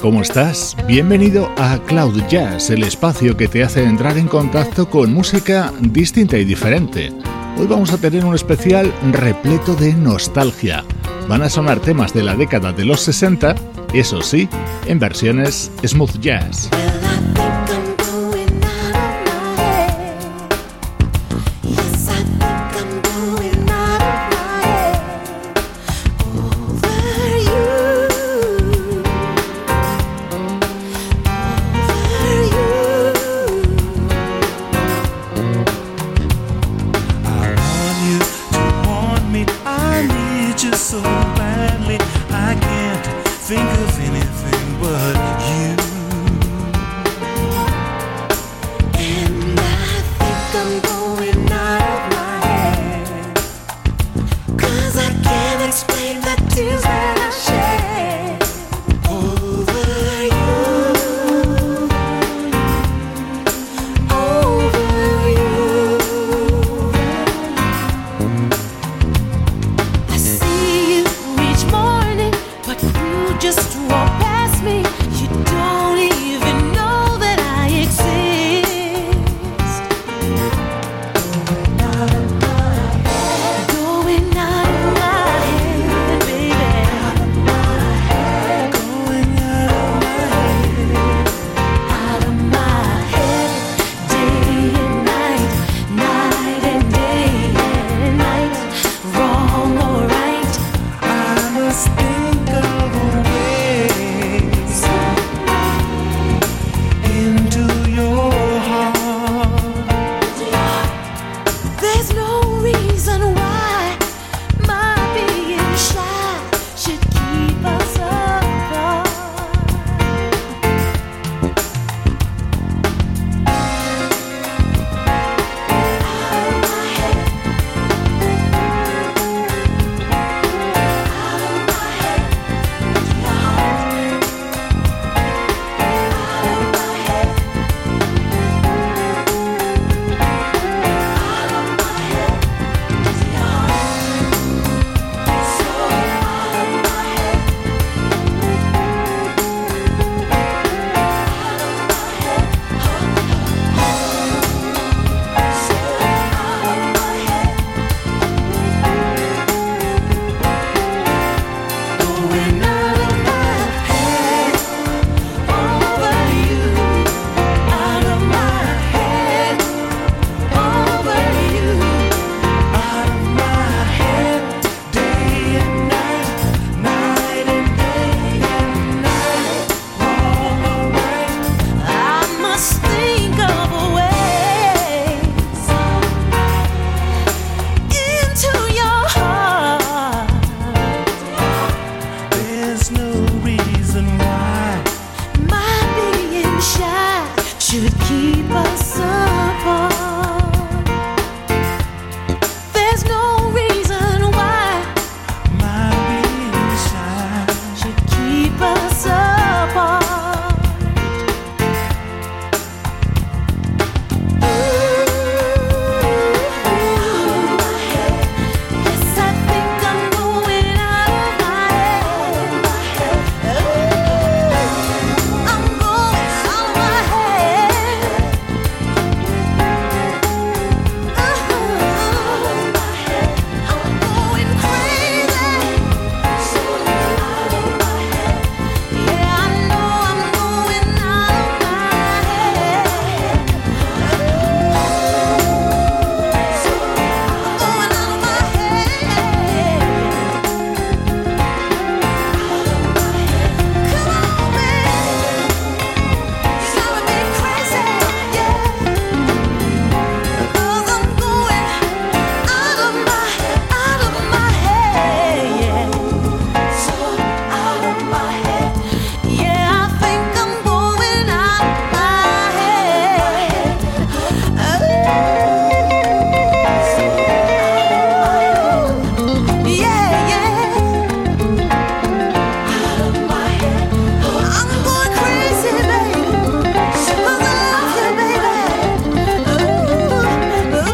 ¿Cómo estás? Bienvenido a Cloud Jazz, el espacio que te hace entrar en contacto con música distinta y diferente. Hoy vamos a tener un especial repleto de nostalgia. Van a sonar temas de la década de los 60, eso sí, en versiones smooth jazz.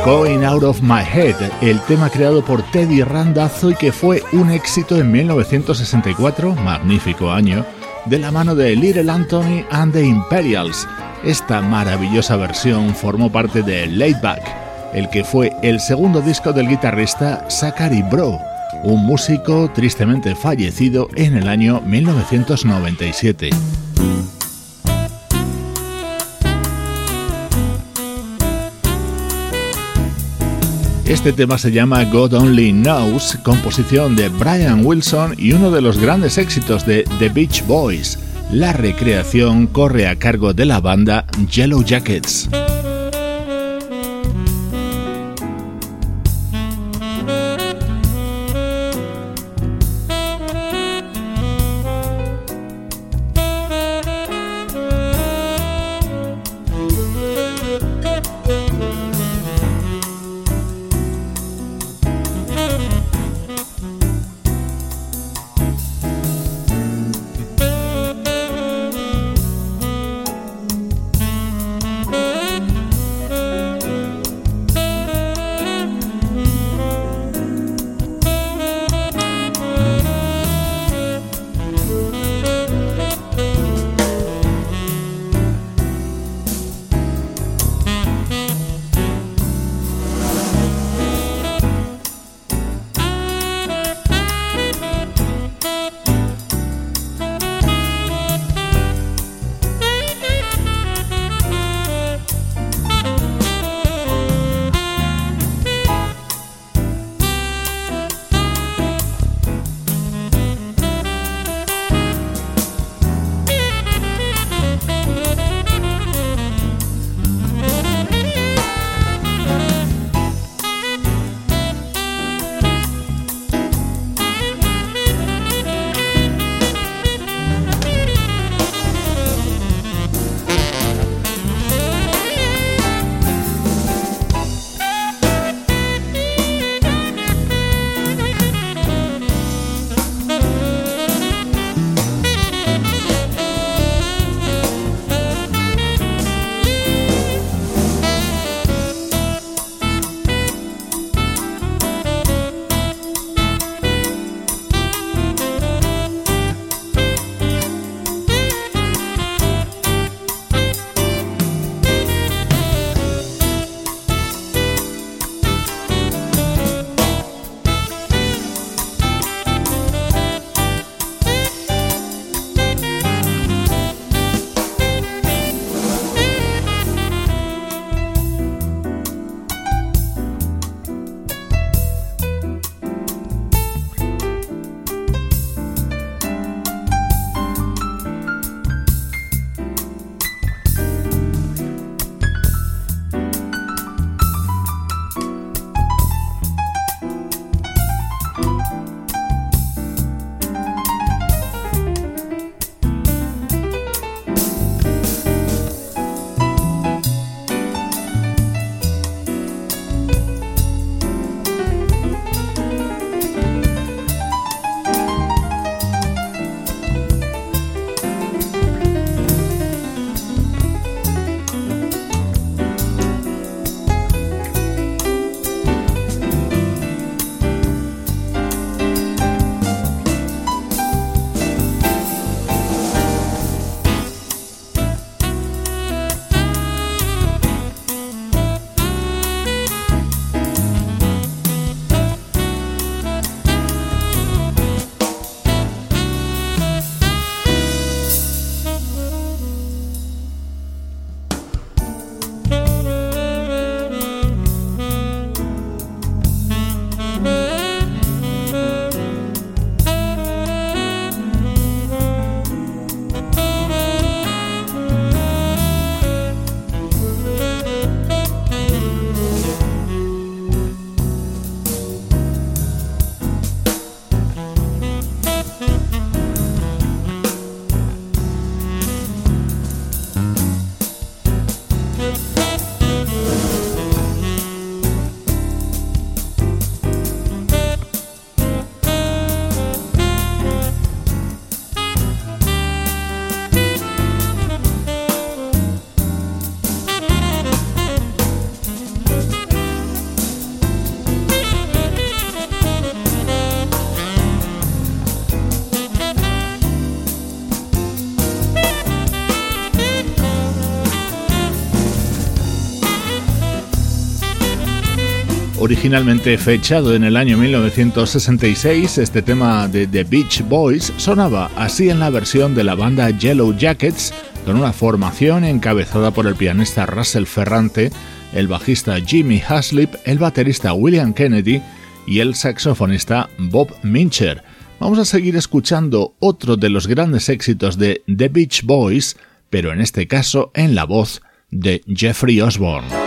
Going Out of My Head, el tema creado por Teddy Randazzo y que fue un éxito en 1964, magnífico año, de la mano de Little Anthony and the Imperials. Esta maravillosa versión formó parte de Laidback, el que fue el segundo disco del guitarrista Zachary Bro, un músico tristemente fallecido en el año 1997. Este tema se llama God Only Knows, composición de Brian Wilson y uno de los grandes éxitos de The Beach Boys. La recreación corre a cargo de la banda Yellow Jackets. Originalmente fechado en el año 1966, este tema de The Beach Boys sonaba así en la versión de la banda Yellow Jackets, con una formación encabezada por el pianista Russell Ferrante, el bajista Jimmy Haslip, el baterista William Kennedy y el saxofonista Bob Mincher. Vamos a seguir escuchando otro de los grandes éxitos de The Beach Boys, pero en este caso en la voz de Jeffrey Osborne.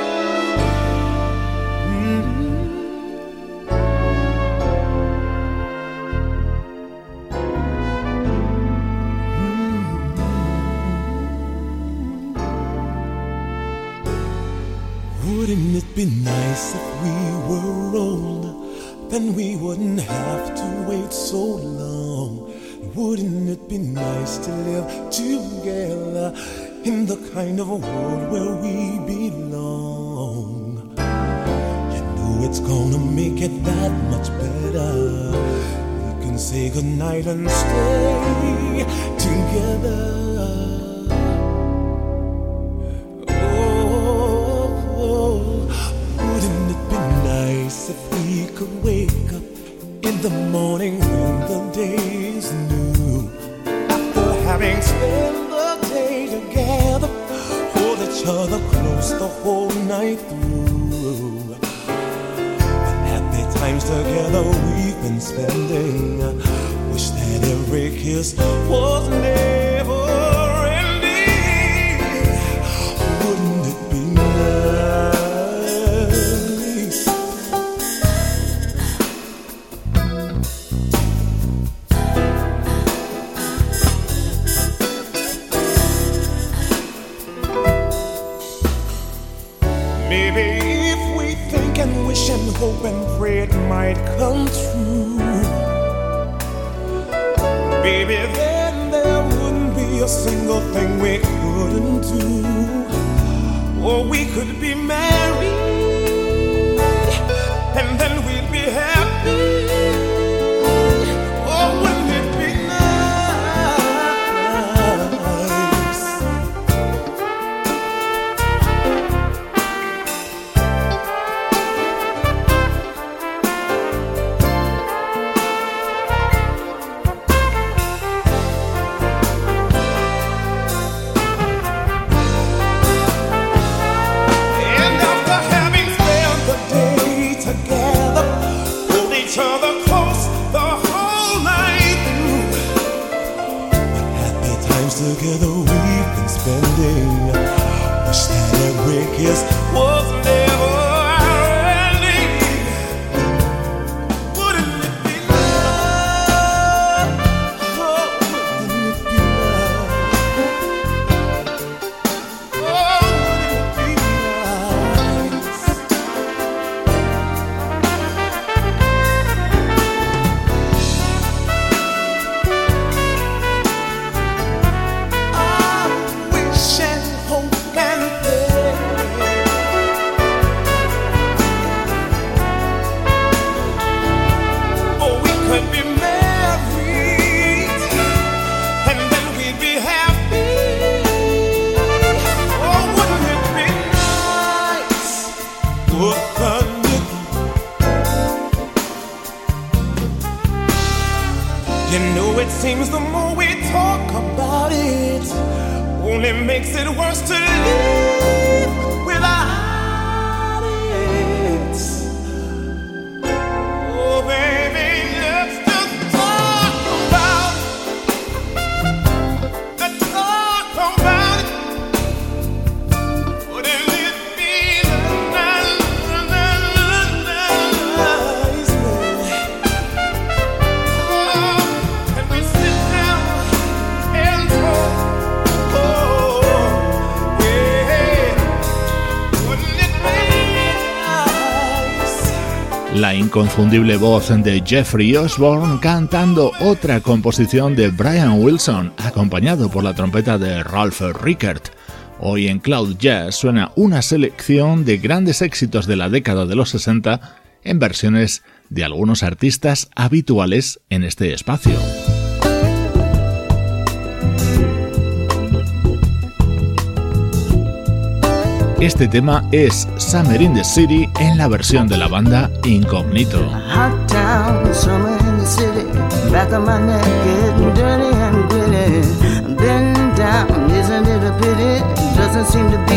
Be if we were old, then we wouldn't have to wait so long. Wouldn't it be nice to live together in the kind of world where we belong? You know it's gonna make it that much better. We can say goodnight and stay together. Could wake up in the morning when the day's new. After having spent the day together, hold each other close the whole night through. The happy times together we've been spending. Wish that every kiss was never. Inconfundible voz de Jeffrey Osborne cantando otra composición de Brian Wilson, acompañado por la trompeta de Ralph Rickert. Hoy en Cloud Jazz suena una selección de grandes éxitos de la década de los 60 en versiones de algunos artistas habituales en este espacio. Este tema es Summer in the City en la versión de la banda Incognito. doesn't seem to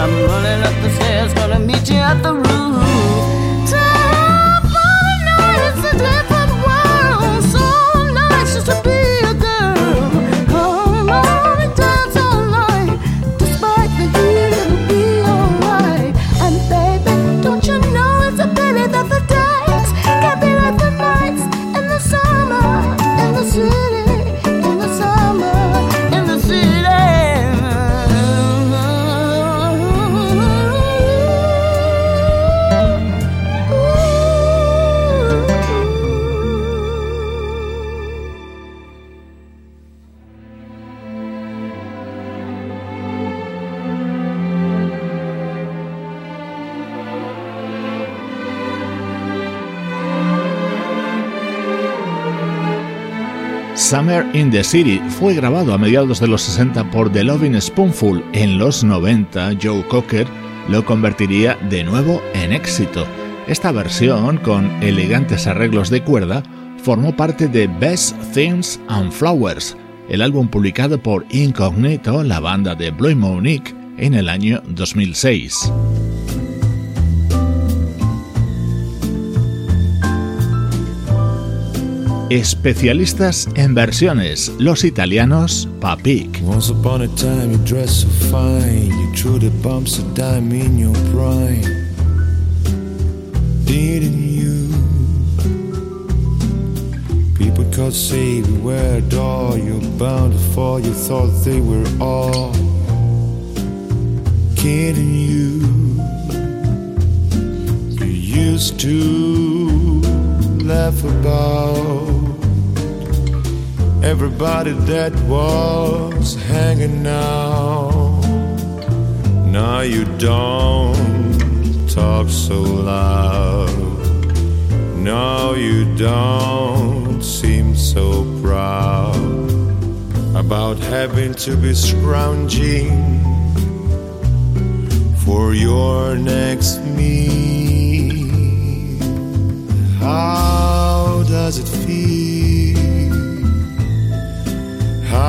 stop, running up the stairs, gonna meet you at the in the City fue grabado a mediados de los 60 por The Loving Spoonful. En los 90, Joe Cocker lo convertiría de nuevo en éxito. Esta versión, con elegantes arreglos de cuerda, formó parte de Best Things and Flowers, el álbum publicado por Incognito, la banda de Blue Monique, en el año 2006. Especialistas en versiones, los italianos Papik. Once upon a time you dressed so fine, you threw the bumps of dime in your prime. Didn't you? People could say we were a doll, you're bound to you thought they were all kidding you. You used to laugh about everybody that was hanging out. Now you don't talk so loud. Now you don't seem so proud about having to be scrounging for your next meal. How does it feel?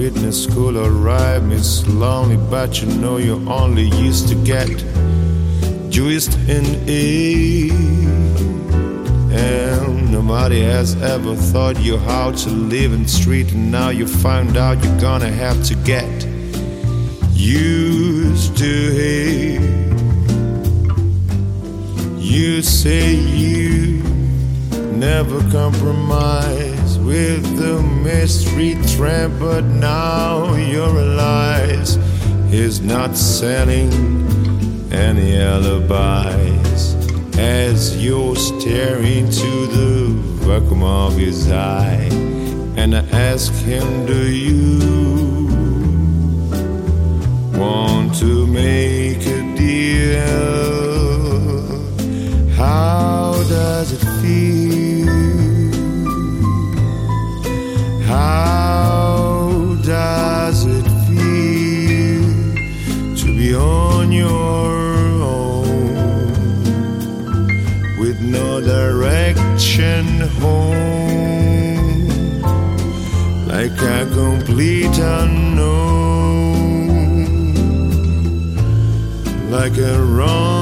fitness school, alright, It's Lonely, but you know you only used to get juiced in E. And nobody has ever taught you how to live in the street, and now you found out you're gonna have to get used to it. You say you never compromise with the mystery tramp, but now you realize he's not selling any alibis as you're staring to the vacuum of his eye. And I ask him, Do you want to make home? Like a complete unknown, like a rolling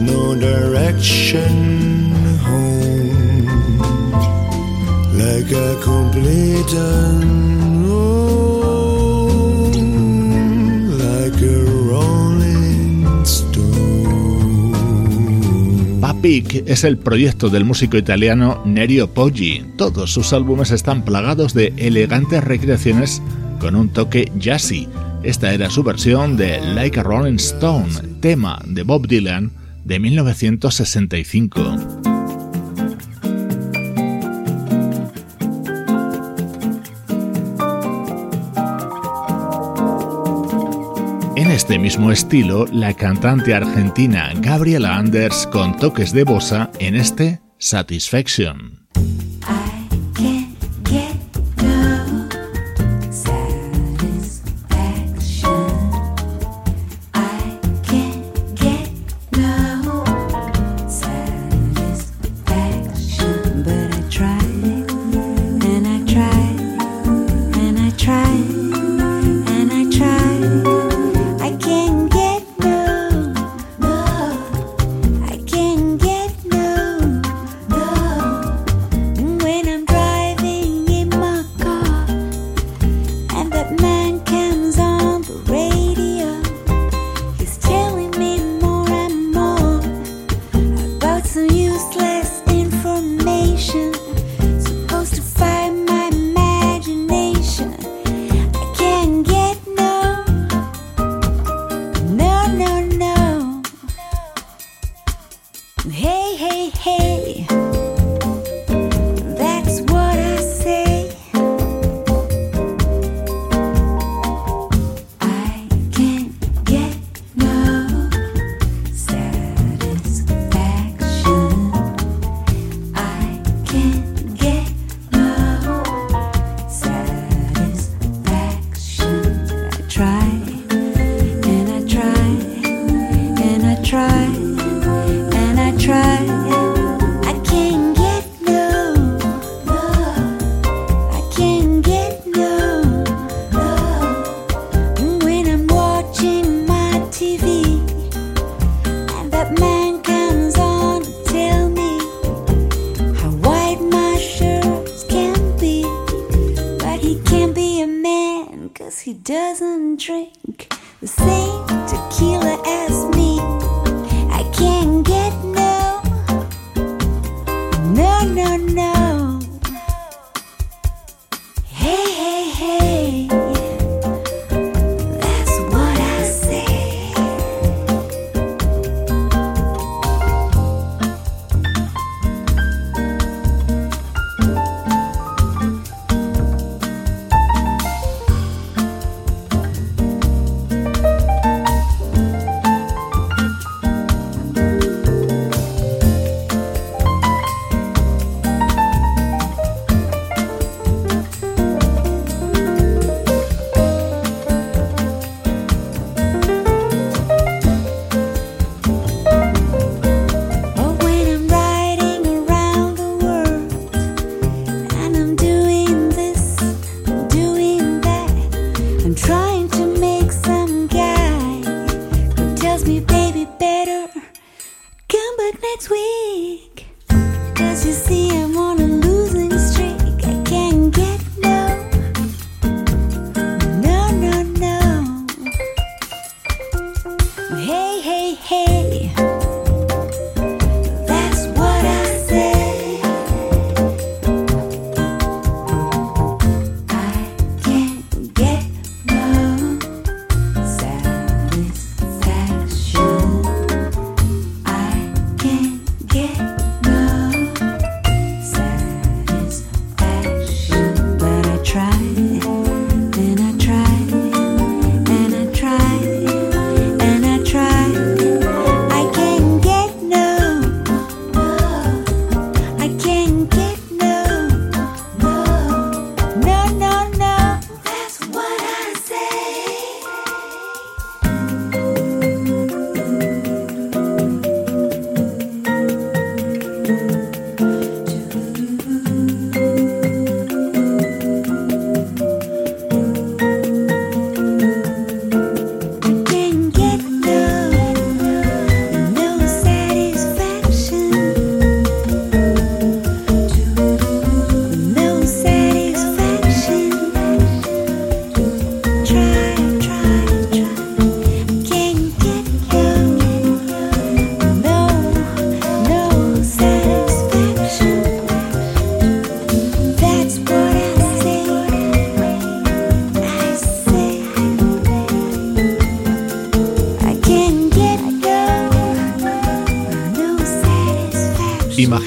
no direction home? Like a complete like a rolling stone. Papik es el proyecto del músico italiano Nerio Poggi. Todos sus álbumes están plagados de elegantes recreaciones con un toque jazzy. Esta era su versión de Like a Rolling Stone, tema de Bob Dylan de 1965. En este mismo estilo, la cantante argentina Gabriela Anders con toques de bossa en este Satisfaction. Hey, hey, hey.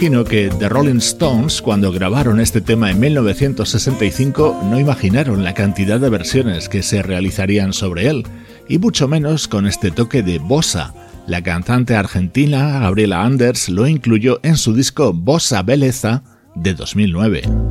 Imagino que The Rolling Stones, cuando grabaron este tema en 1965, no imaginaron la cantidad de versiones que se realizarían sobre él, y mucho menos con este toque de bossa. La cantante argentina Gabriela Anders lo incluyó en su disco Bossa Belleza de 2009.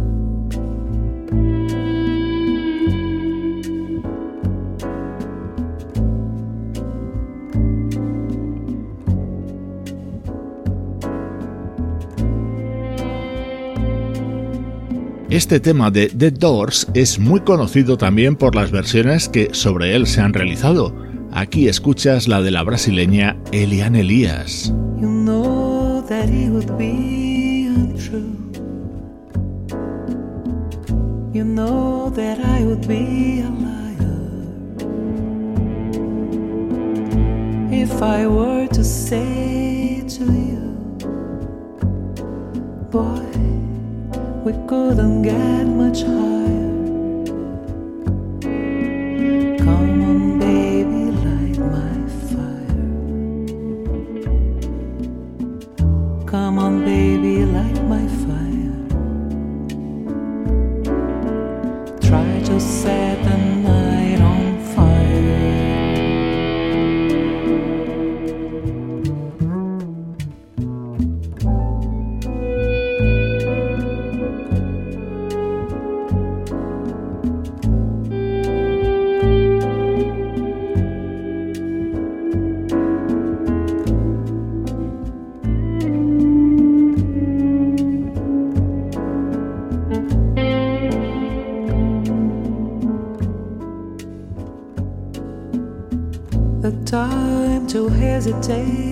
Este tema de The Doors es muy conocido también por las versiones que sobre él se han realizado. Aquí escuchas la de la brasileña Eliane Elias. We couldn't get much higher. take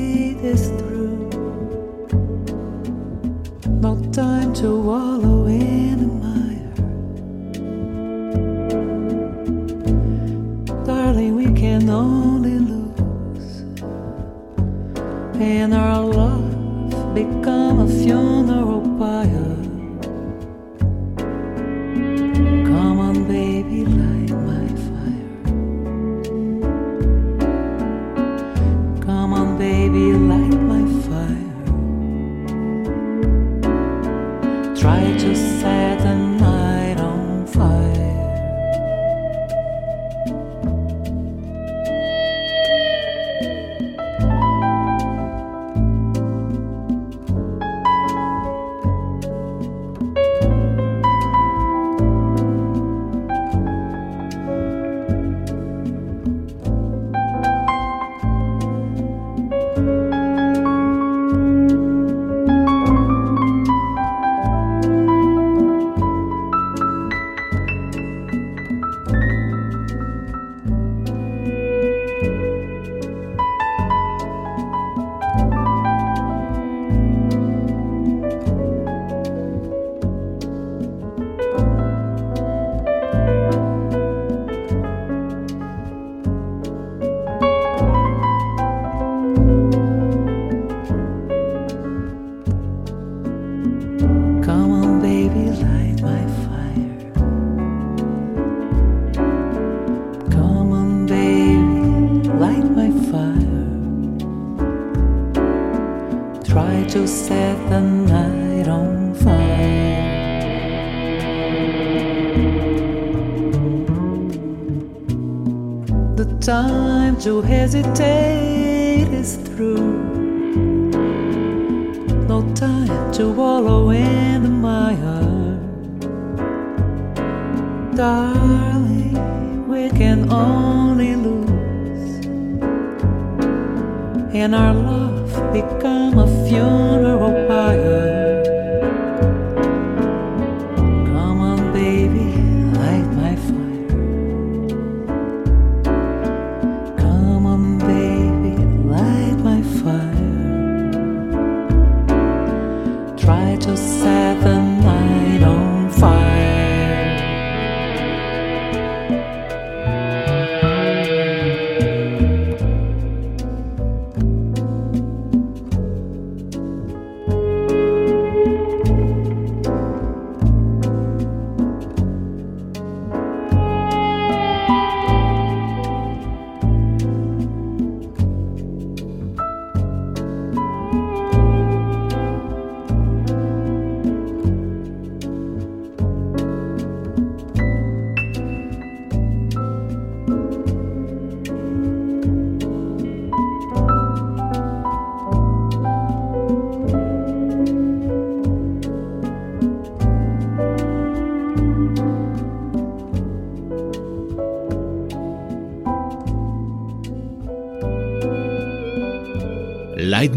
hesitate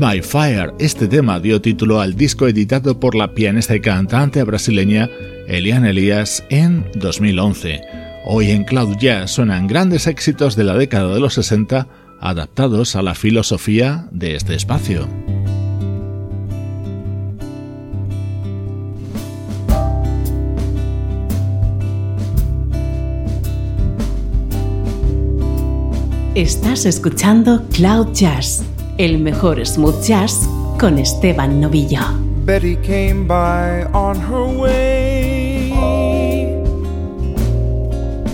My Fire. Este tema dio título al disco editado por la pianista y cantante brasileña Eliane Elias en 2011. Hoy en Cloud Jazz suenan grandes éxitos de la década de los 60 adaptados a la filosofía de este espacio. Estás escuchando Cloud Jazz, el mejor smooth jazz con Esteban Novillo. Betty came by on her way.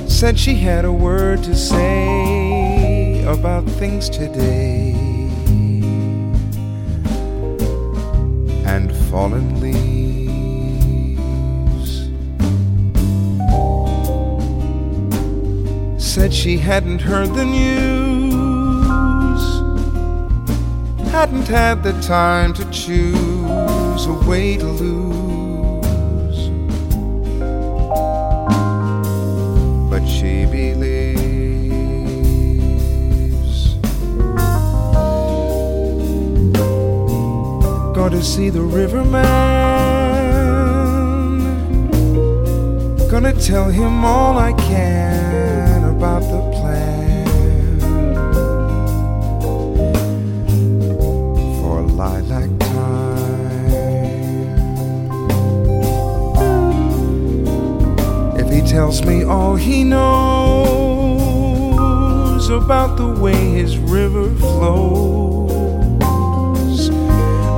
Said she had a word to say about things today. And fallen leaves. Said she hadn't heard the news hadn't had the time to choose a way to lose. But she believes. Going to see the riverman. Gonna tell him all I can about the he knows, about the way his river flows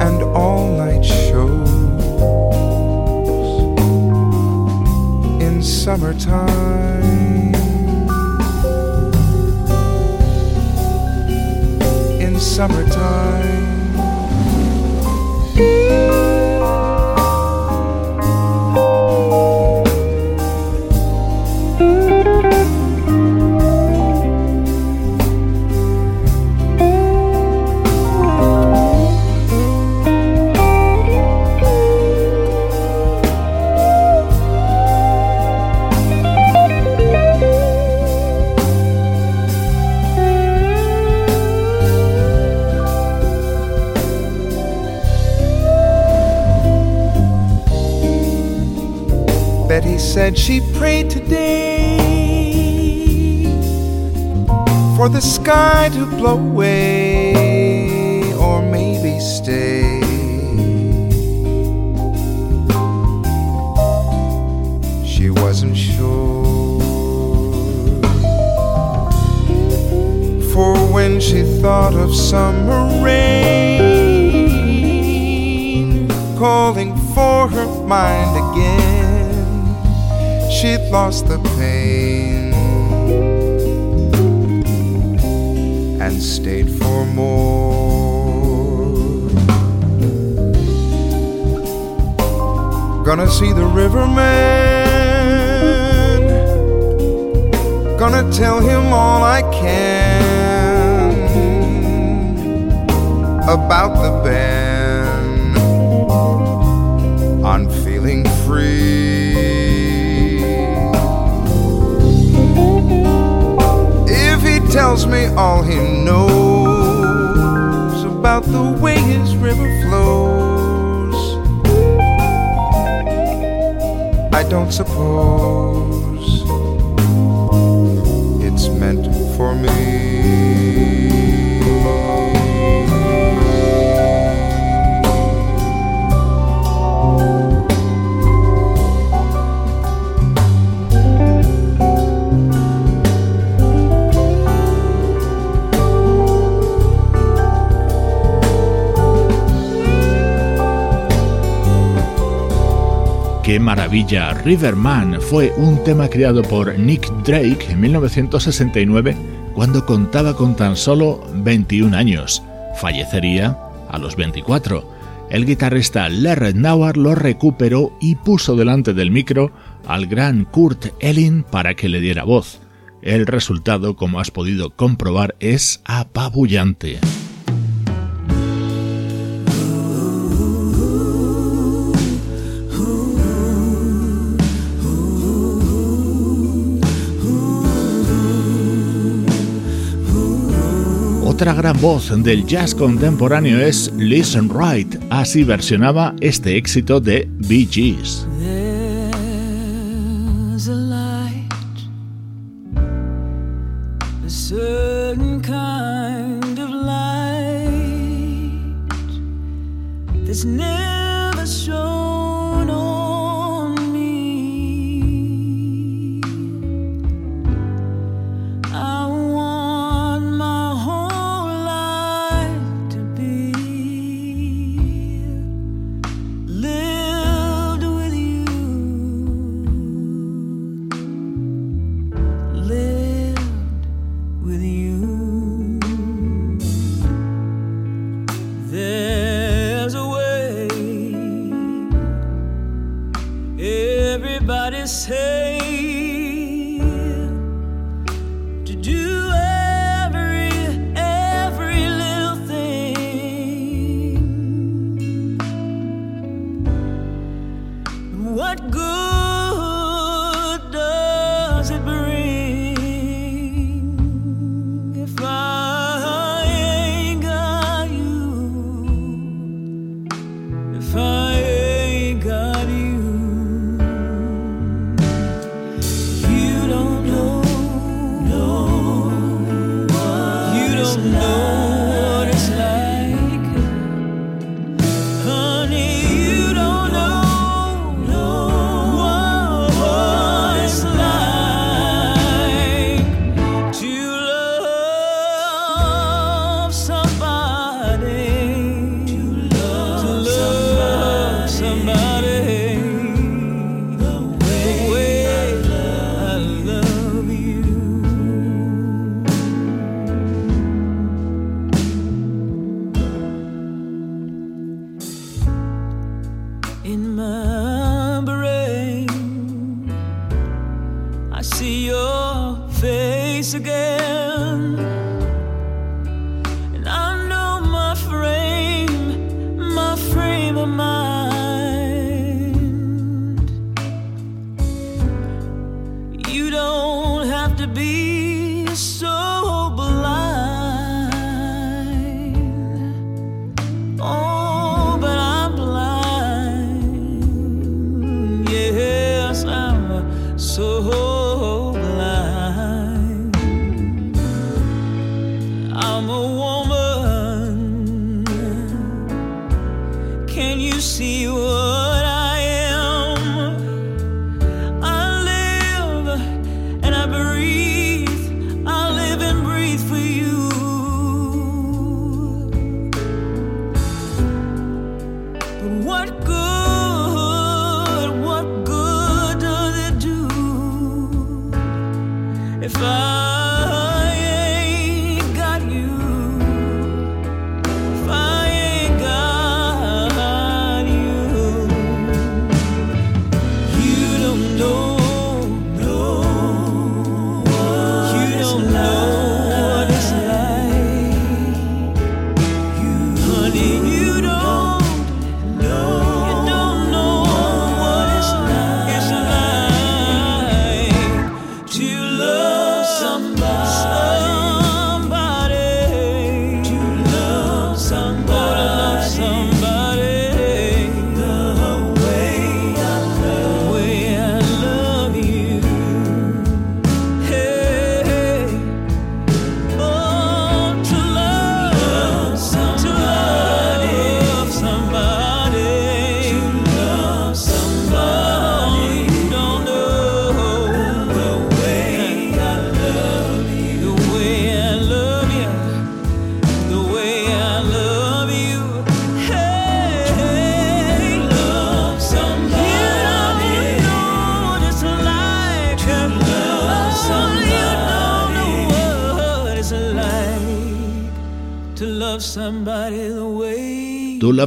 and all night shows in summertime. In summertime. Said she prayed today for the sky to blow away or maybe stay. She wasn't sure. For when she thought of summer rain calling for her mind again she'd lost the pain and stayed for more. Gonna see the riverman, gonna tell him all I can about the band. I'm feeling free. Tells me all he knows about the way his river flows. I don't suppose it's meant for me. ¡Qué maravilla! Riverman fue un tema creado por Nick Drake en 1969 cuando contaba con tan solo 21 años. Fallecería a los 24. El guitarrista Larry Nauer lo recuperó y puso delante del micro al gran Kurt Elling para que le diera voz. El resultado, como has podido comprobar, es apabullante. Otra gran voz del jazz contemporáneo es Listen Wright, así versionaba este éxito de Bee Gees.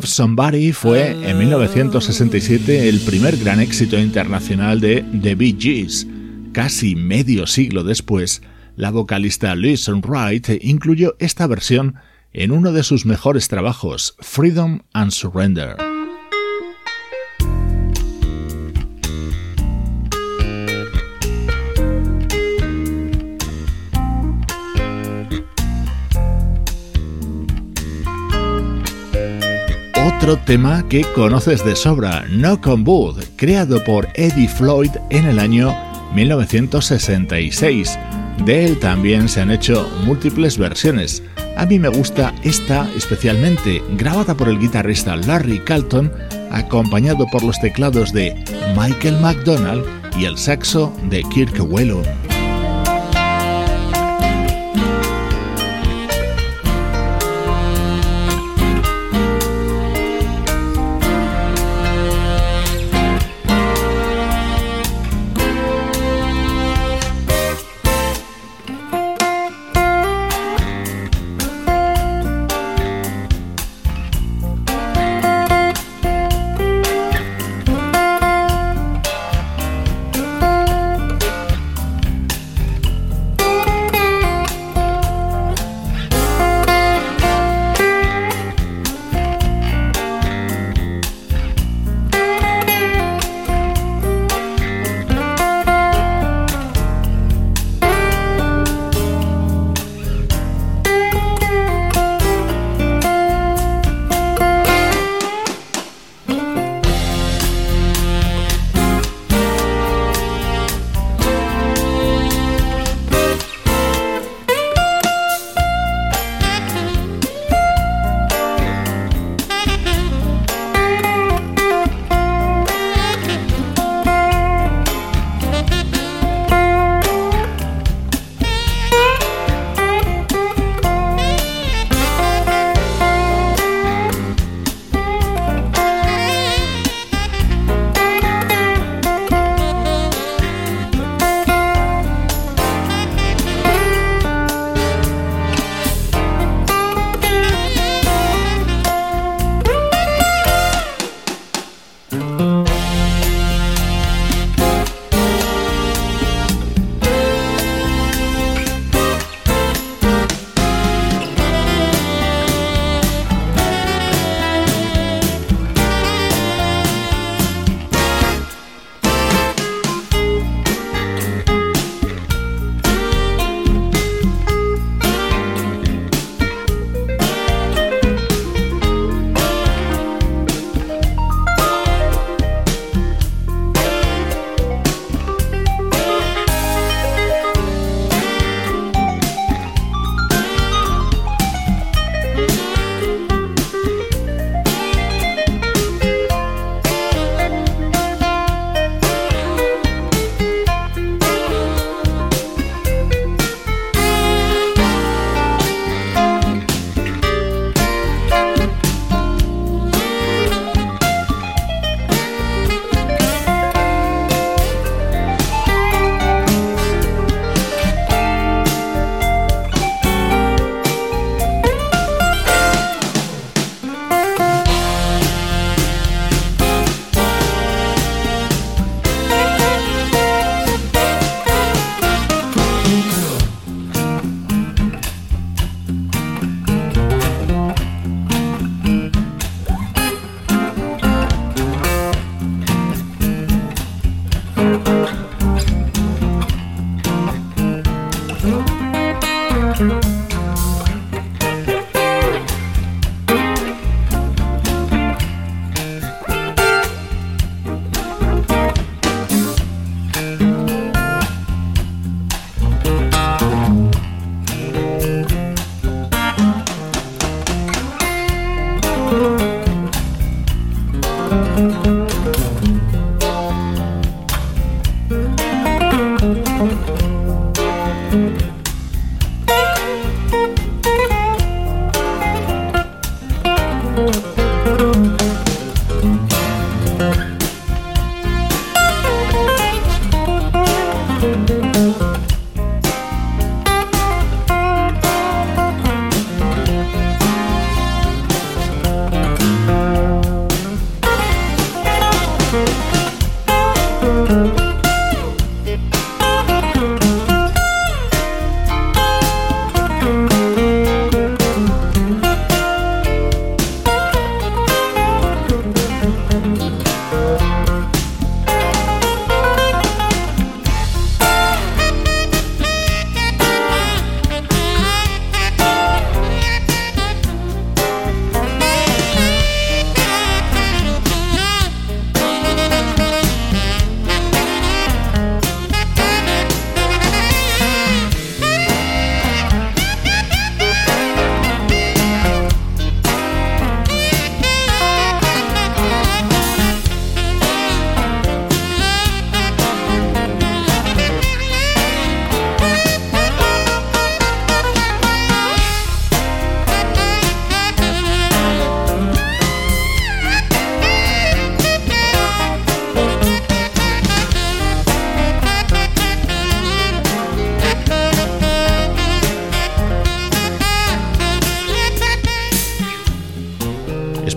Somebody fue en 1967 el primer gran éxito internacional de The Bee Gees. Casi medio siglo después, la vocalista Listen Wright incluyó esta versión en uno de sus mejores trabajos, Freedom and Surrender. Otro tema que conoces de sobra, Knock on Wood, creado por Eddie Floyd en el año 1966. De él también se han hecho múltiples versiones. A mí me gusta esta especialmente, grabada por el guitarrista Larry Calton, acompañado por los teclados de Michael McDonald y el saxo de Kirk Whelan.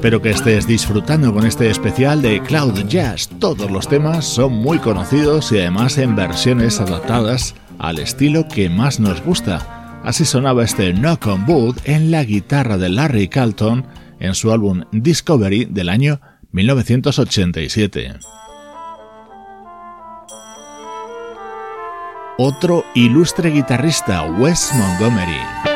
Espero que estés disfrutando con este especial de Cloud Jazz. Todos los temas son muy conocidos y además en versiones adaptadas al estilo que más nos gusta. Así sonaba este Knock on Wood en la guitarra de Larry Carlton en su álbum Discovery del año 1987. Otro ilustre guitarrista, Wes Montgomery.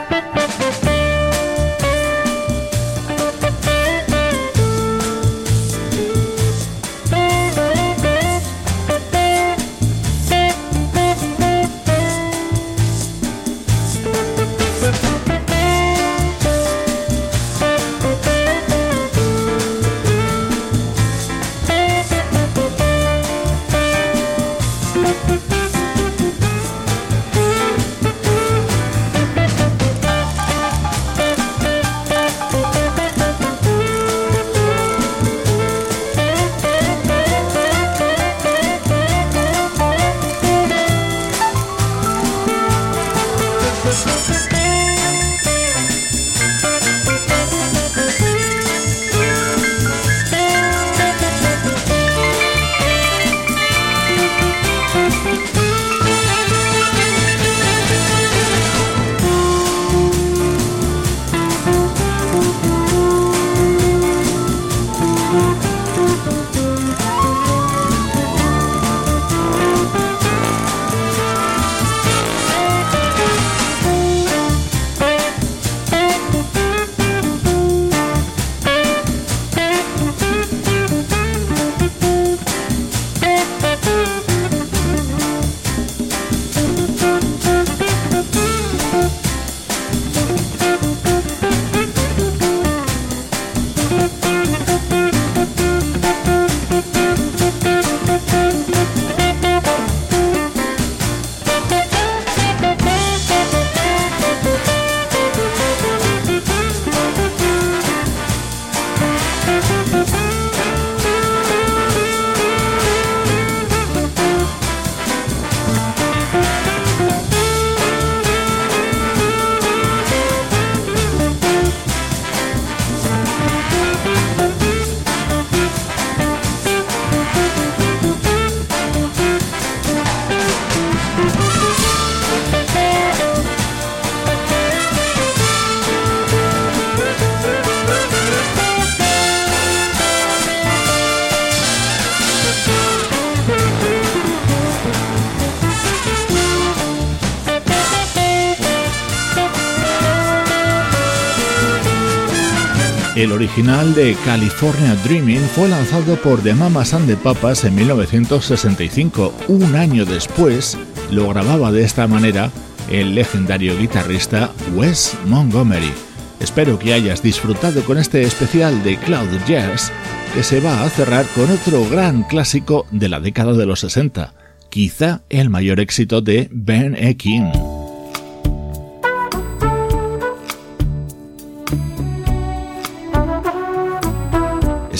El original de California Dreaming fue lanzado por The Mamas and the Papas en 1965. Un año después lo grababa de esta manera el legendario guitarrista Wes Montgomery. Espero que hayas disfrutado con este especial de Cloud Jazz que se va a cerrar con otro gran clásico de la década de los 60, quizá el mayor éxito de Ben E. King.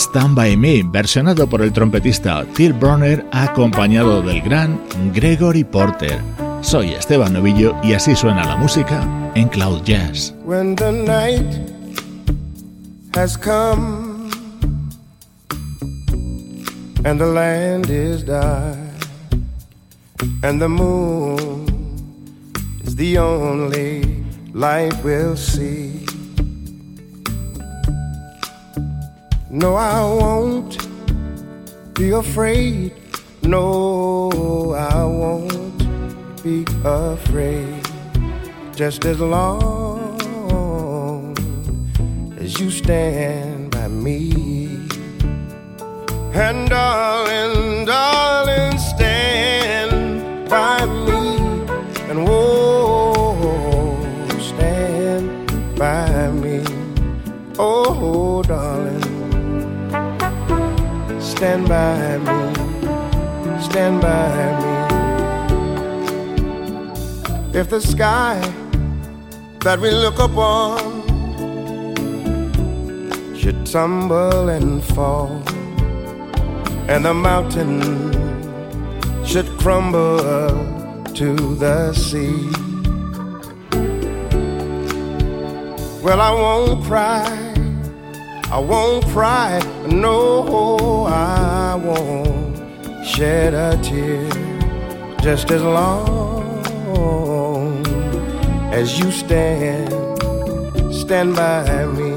Stand By Me, versionado por el trompetista Till Bronner, acompañado del gran Gregory Porter. Soy Esteban Novillo y así suena la música en Cloud Jazz. When the night has come and the land is dark and the moon is the only light we'll see. No, I won't be afraid. No, I won't be afraid. Just as long as you stand by me. And darling, darling, stand by me, stand by me. If the sky that we look upon should tumble and fall, and the mountain should crumble to the sea. Well, I won't cry I won't cry, no, I won't shed a tear just as long as you stand, stand by me.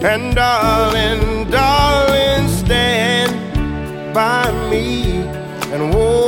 And darling, darling, stand by me and whoa,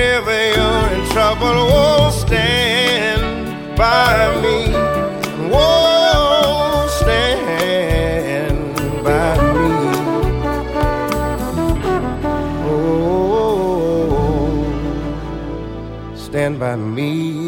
Whenever you're in trouble, oh, stand by me. Stand by me. Oh, stand by me.